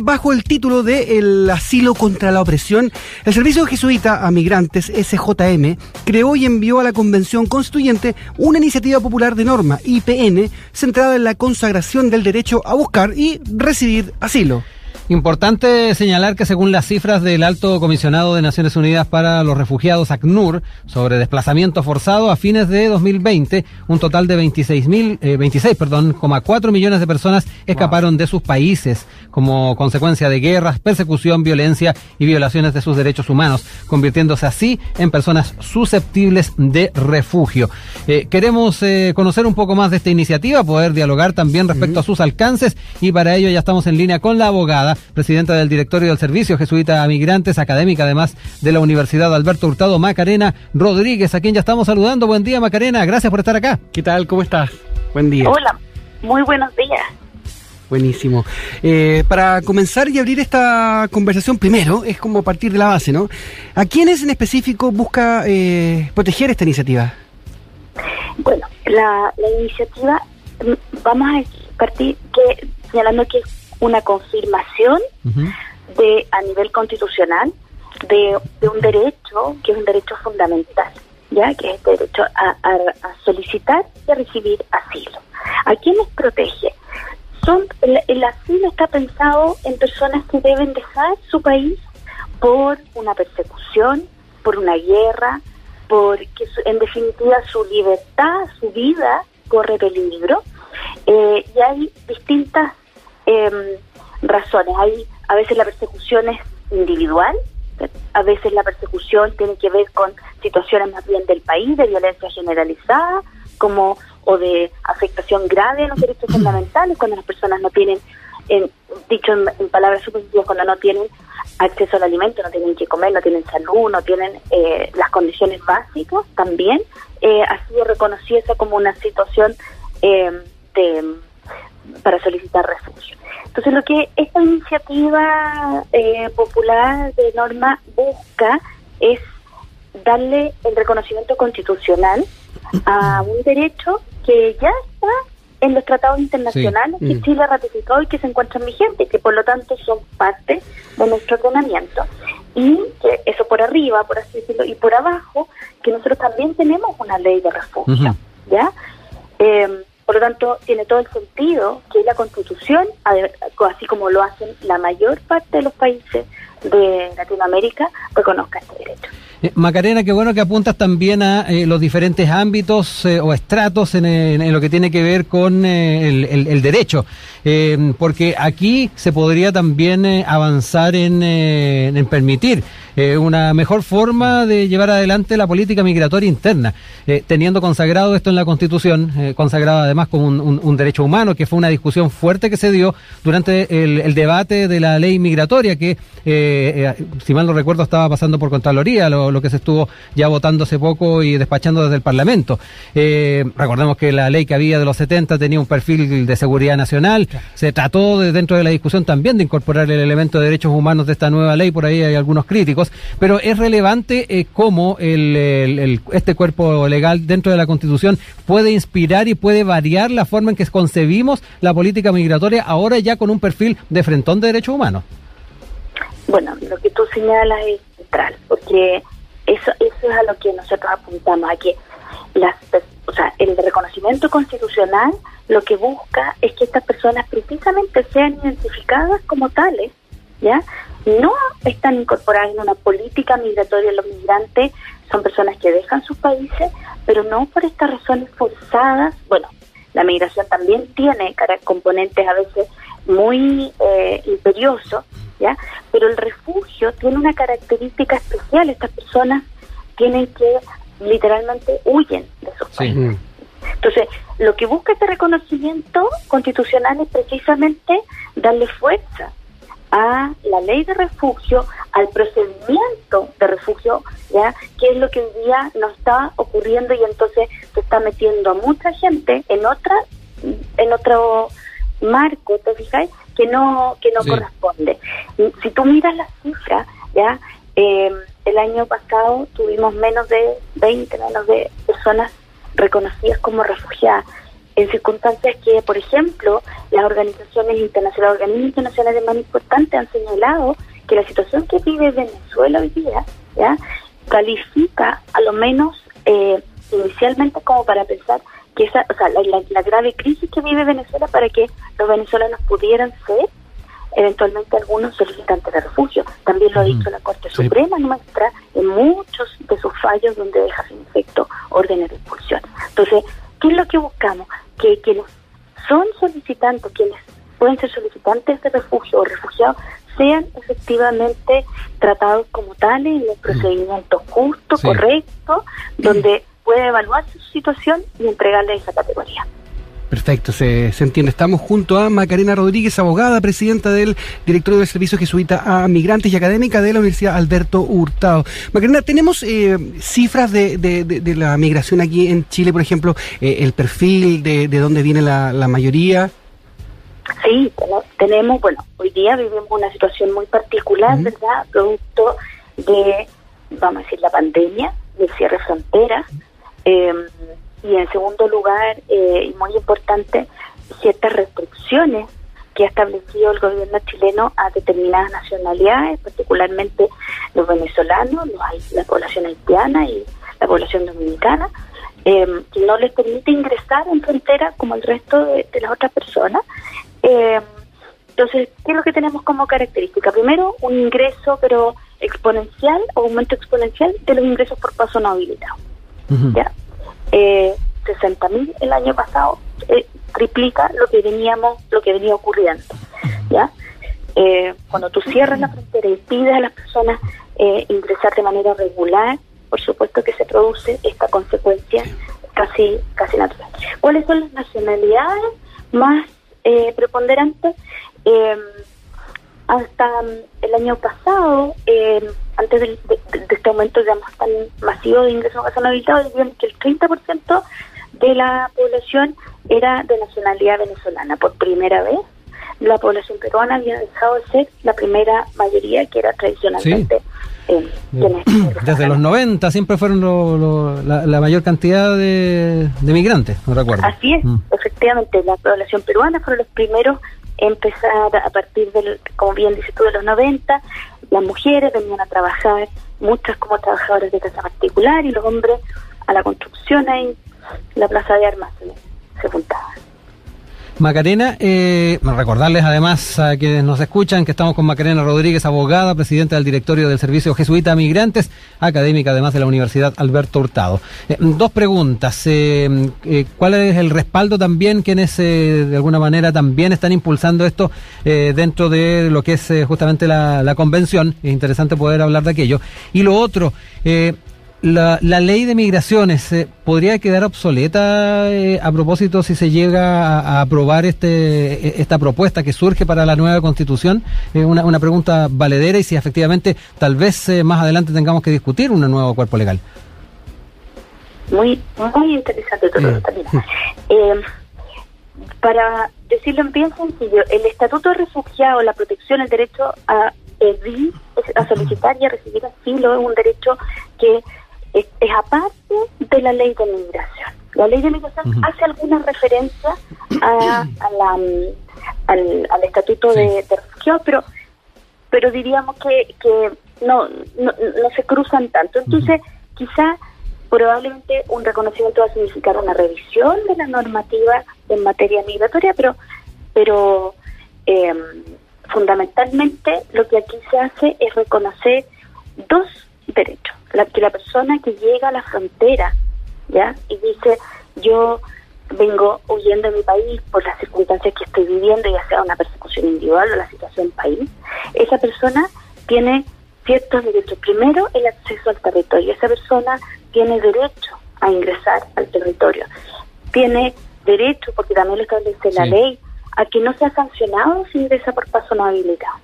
Bajo el título de El asilo contra la opresión, el Servicio Jesuita a Migrantes, SJM, creó y envió a la Convención Constituyente una iniciativa popular de norma, IPN, centrada en la consagración del derecho a buscar y recibir asilo. Importante señalar que según las cifras del Alto Comisionado de Naciones Unidas para los Refugiados, ACNUR, sobre desplazamiento forzado a fines de 2020, un total de 26 mil, eh, 26, perdón, 4 millones de personas escaparon wow. de sus países como consecuencia de guerras, persecución, violencia y violaciones de sus derechos humanos, convirtiéndose así en personas susceptibles de refugio. Eh, queremos eh, conocer un poco más de esta iniciativa, poder dialogar también respecto uh -huh. a sus alcances y para ello ya estamos en línea con la abogada presidenta del directorio del Servicio Jesuita a Migrantes, académica además de la Universidad Alberto Hurtado, Macarena Rodríguez, a quien ya estamos saludando. Buen día, Macarena, gracias por estar acá. ¿Qué tal? ¿Cómo estás? Buen día. Hola, muy buenos días. Buenísimo. Eh, para comenzar y abrir esta conversación, primero, es como partir de la base, ¿no? ¿A quiénes en específico busca eh, proteger esta iniciativa? Bueno, la, la iniciativa, vamos a partir que señalando que una confirmación uh -huh. de a nivel constitucional de, de, un derecho que es un derecho fundamental, ya que es el derecho a, a, a solicitar y a recibir asilo. ¿A quiénes protege? Son el, el, asilo está pensado en personas que deben dejar su país por una persecución, por una guerra, porque su, en definitiva su libertad, su vida corre peligro. Eh, y hay distintas eh, razones. Hay a veces la persecución es individual, a veces la persecución tiene que ver con situaciones más bien del país, de violencia generalizada, como o de afectación grave a los derechos fundamentales, cuando las personas no tienen, en, dicho en, en palabras supositivas, cuando no tienen acceso al alimento, no tienen que comer, no tienen salud, no tienen eh, las condiciones básicas, también eh, ha sido reconocida como una situación eh, de para solicitar refugio. Entonces, lo que esta iniciativa eh, popular de norma busca es darle el reconocimiento constitucional a un derecho que ya está en los tratados internacionales sí. que mm. Chile ha ratificado y que se encuentran vigentes, que por lo tanto son parte de nuestro ordenamiento. Y que eso por arriba, por así decirlo, y por abajo, que nosotros también tenemos una ley de refugio, uh -huh. ¿ya? Eh, lo tanto, tiene todo el sentido que la Constitución, así como lo hacen la mayor parte de los países de Latinoamérica, reconozca este derecho. Eh, Macarena, qué bueno que apuntas también a eh, los diferentes ámbitos eh, o estratos en, lo que tiene que ver con eh, el, el, el, derecho, porque aquí se podría también avanzar en permitir una mejor forma de llevar adelante la política migratoria interna, teniendo consagrado esto en la Constitución, consagrado además como un, un, un, derecho humano, que fue una discusión fuerte que se dio durante el, el debate de la ley migratoria, que si mal no recuerdo estaba pasando por Contraloría, lo, lo, que se estuvo ya votando hace poco y despachando desde el Parlamento. Eh, recordemos que la ley que había de los 70 tenía un perfil de seguridad nacional. Claro. Se trató de, dentro de la discusión también de incorporar el elemento de derechos humanos de esta nueva ley, por ahí hay algunos críticos, pero es relevante eh, cómo el, este cuerpo legal dentro de la Constitución puede inspirar y puede variar la forma en que concebimos la política migratoria ahora ya con un perfil de frentón de derechos humanos. Bueno, lo que tú señalas es central, porque eso, eso es a lo que nosotros apuntamos, a que las, o el reconocimiento constitucional lo que busca es que estas personas precisamente sean identificadas como tales, ¿ya? No están incorporadas en una política migratoria, los migrantes son personas que dejan sus países, pero no por estas razones forzadas, bueno, la migración también tiene componentes a veces muy eh, imperiosos, ¿ya? Pero el refugio tiene una característica especial. Estas personas tienen que, literalmente, huyen de sus países. Entonces, lo que busca este reconocimiento constitucional es precisamente darle fuerza a la ley de refugio, al procedimiento de refugio, ya que es lo que hoy día no está ocurriendo y entonces se está metiendo a mucha gente en otra, en otro marco, ¿te fijáis? Que no, que no sí. corresponde. Si tú miras las cifras, ya eh, el año pasado tuvimos menos de 20, menos de personas reconocidas como refugiadas. En circunstancias que, por ejemplo, las organizaciones internacionales, organismos internacionales más importantes han señalado que la situación que vive Venezuela hoy día, ¿ya? califica a lo menos eh, inicialmente como para pensar que esa, o sea, la, grave crisis que vive Venezuela para que los venezolanos pudieran ser eventualmente algunos solicitantes de refugio. También lo ha dicho la Corte Suprema nuestra en muchos de sus fallos donde deja sin efecto órdenes de expulsión. Entonces, ¿qué es lo que buscamos? Que quienes son solicitantes, quienes pueden ser solicitantes de refugio o refugiados, sean efectivamente tratados como tales en un procedimiento justo, correcto, donde puede evaluar su situación y entregarle esa categoría. Perfecto, se, se, entiende. Estamos junto a Macarena Rodríguez, abogada, presidenta del directorio del Servicio Jesuita a Migrantes y académica de la Universidad Alberto Hurtado. Macarena, ¿tenemos eh, cifras de, de, la migración aquí en Chile, por ejemplo, eh, el perfil de, de dónde viene la, la mayoría? Sí, tenemos, bueno, hoy día vivimos una situación muy particular, ¿verdad? Producto de, vamos a decir, la pandemia, del cierre de fronteras. Eh, y en segundo lugar, eh, y muy importante, ciertas restricciones que ha establecido el gobierno chileno a determinadas nacionalidades, particularmente los venezolanos, los, la población haitiana y la población dominicana, eh, que no les permite ingresar en frontera como el resto de, las otras personas. Eh, entonces, ¿qué es lo que tenemos como característica? Primero, un ingreso, pero exponencial, aumento exponencial de los ingresos por paso no habilitado. ¿ya? Eh, 60 mil el año pasado eh, triplica lo que veníamos lo que venía ocurriendo ya eh, cuando tú cierras la frontera y pides a las personas eh, ingresar de manera regular por supuesto que se produce esta consecuencia casi casi natural. Cuáles son las nacionalidades más eh, preponderantes hasta el año pasado antes de, este aumento digamos tan masivo de ingresos a zona decían que el 30% de la población era de nacionalidad venezolana. Por primera vez, la población peruana había dejado de ser la primera mayoría que era tradicionalmente. Eh, Desde los 90 siempre fueron la, mayor cantidad de, migrantes, no recuerdo. Así es, mm. efectivamente, la población peruana fueron los primeros empezar a partir del, como bien dices tú, de los 90, las mujeres venían a trabajar, muchas como trabajadoras de casa particular y los hombres a la construcción ahí, la plaza de armas se, juntaban. Macarena, eh, recordarles además a quienes nos escuchan que estamos con Macarena Rodríguez, abogada, presidenta del directorio del Servicio Jesuita Migrantes, académica además de la Universidad Alberto Hurtado. Eh, dos preguntas. Eh, ¿Cuál es el respaldo también quienes de alguna manera también están impulsando esto dentro de lo que es justamente la, convención? Es interesante poder hablar de aquello. Y lo otro, la, la, ley de migraciones eh, podría quedar obsoleta eh, a propósito si se llega a, aprobar este e, esta propuesta que surge para la nueva constitución es una, una, pregunta valedera y si efectivamente tal vez eh, más adelante tengamos que discutir un nuevo cuerpo legal. Muy muy interesante todo esto para decirlo en bien sencillo el estatuto de refugiado la protección el derecho a pedir a solicitar y a recibir asilo es un derecho que es, aparte de la ley de migración. La ley de migración hace alguna referencia a, la, mm, al, estatuto de, de refugiados, pero pero diríamos que, que no, no, se cruzan tanto. Entonces, quizá probablemente un reconocimiento va a significar una revisión de la normativa en materia migratoria, pero pero eh, fundamentalmente lo que aquí se hace es reconocer dos derechos la, que la persona que llega a la frontera, ¿ya? Y dice, yo vengo huyendo de mi país por las circunstancias que estoy viviendo, ya sea una persecución individual o la situación país, esa persona tiene ciertos derechos. Primero, el acceso al territorio. Esa persona tiene derecho a ingresar al territorio. Tiene derecho, porque también lo establece la ley, a que no sea sancionado si ingresa por paso no habilitado.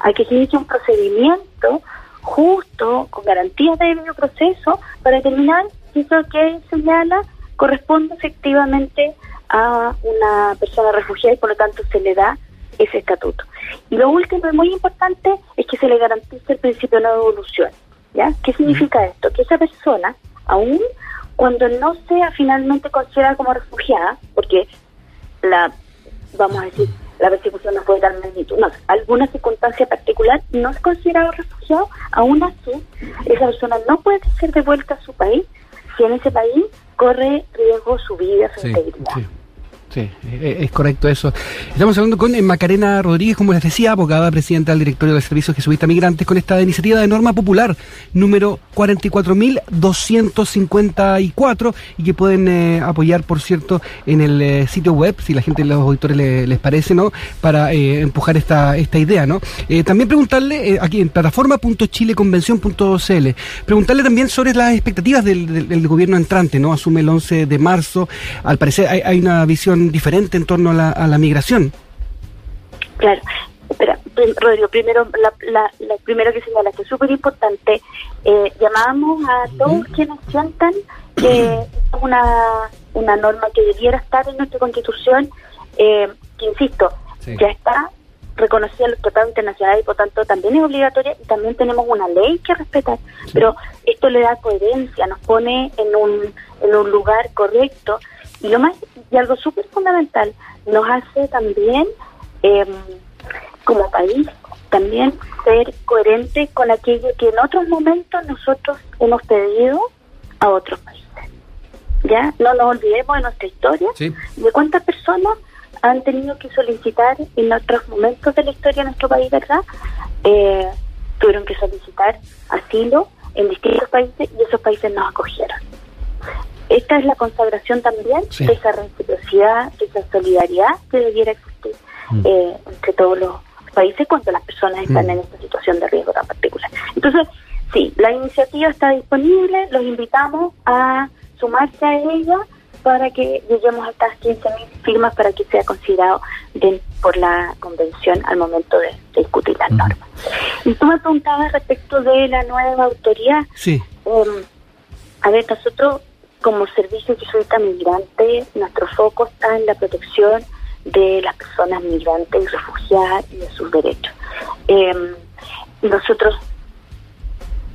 Hay que seguir un procedimiento justo, con garantías de debido proceso, para determinar si eso que señala corresponde efectivamente a una persona refugiada y por lo tanto se le da ese estatuto. Y lo último y muy importante es que se le garantice el principio de no devolución. ¿ya? ¿Qué significa esto? Que esa persona, aún cuando no sea finalmente considerada como refugiada, porque la, vamos a decir, la persecución no fue de tal magnitud. No, alguna circunstancia particular no es considerado refugiado, aún así esa persona no puede ser devuelta a su país si en ese país corre riesgo su vida, su integridad. Sí, eh, eh, es correcto eso. Estamos hablando con eh, Macarena Rodríguez, como les decía, abogada presidenta del directorio del Servicio Jesuita Migrantes, con esta iniciativa de norma popular número 44.254 y que pueden apoyar, por cierto, en el sitio web, si la gente, los auditores les parece, ¿no? Para empujar esta, esta idea, ¿no? también preguntarle, aquí en plataforma.chileconvención.cl, preguntarle también sobre las expectativas del, gobierno entrante, ¿no? Asume el 11 de marzo. Al parecer hay una visión diferente en torno a la, a la migración. Claro. Espera, Rodrigo, primero, la, la, primero que señalaste, es súper importante. Eh, llamábamos a todos quienes sientan que es una, una norma que debiera estar en nuestra constitución, eh, que insisto, ya está reconocida en los tratados internacionales y por tanto también es obligatoria y también tenemos una ley que respetar. Pero esto le da coherencia, nos pone en un, en un lugar correcto y lo más y algo súper fundamental, nos hace también, em, como país, también ser coherente con aquello que en otros momentos nosotros hemos pedido a otros países. ¿Ya? No nos olvidemos de nuestra historia, de cuántas personas han tenido que solicitar en otros momentos de la historia de nuestro país, ¿verdad? Eh, tuvieron que solicitar asilo en distintos países y esos países nos acogieron. Esta es la consagración también de esa reciprocidad, de esa solidaridad que debiera existir mm. eh, entre todos los países cuando las personas están mm. en esta situación de riesgo tan particular. Entonces, sí, la iniciativa está disponible, los invitamos a sumarse a ella para que lleguemos a estas 15.000 firmas para que sea considerado por la convención al momento de, discutir las normas. Y tú me preguntabas respecto de la nueva autoridad. Sí. Em, a ver, nosotros como servicio jesuita migrante, nuestro foco está en la protección de las personas migrantes y refugiadas y de sus derechos. Em, nosotros,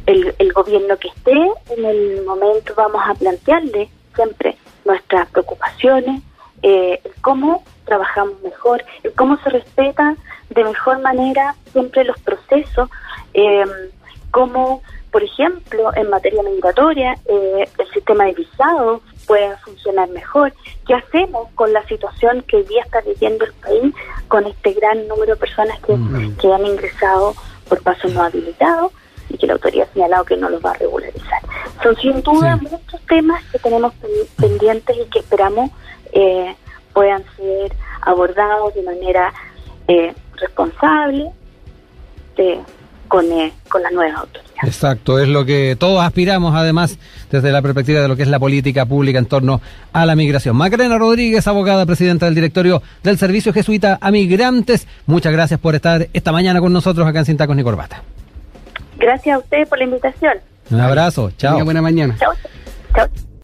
el, el gobierno que esté en el momento, vamos a plantearle siempre nuestras preocupaciones, eh, cómo trabajamos mejor, cómo se respetan de mejor manera siempre los procesos, eh, cómo por ejemplo, en materia migratoria, eh, el sistema de visados puede funcionar mejor. ¿Qué hacemos con la situación que hoy día está viviendo el país con este gran número de personas que, mm. que han ingresado por pasos no habilitados y que la autoridad ha señalado que no los va a regularizar? Son sin duda muchos temas que tenemos pendientes y que esperamos eh, puedan ser abordados de manera eh, responsable. De, con, eh, con las nuevas autoridades. Exacto, es lo que todos aspiramos, además, desde la perspectiva de lo que es la política pública en torno a la migración. Macarena Rodríguez, abogada, presidenta del directorio del Servicio Jesuita a Migrantes, muchas gracias por estar esta mañana con nosotros acá en Sin Tacos ni Corbata. Gracias a ustedes por la invitación. Un abrazo, chao. buena mañana. Chao.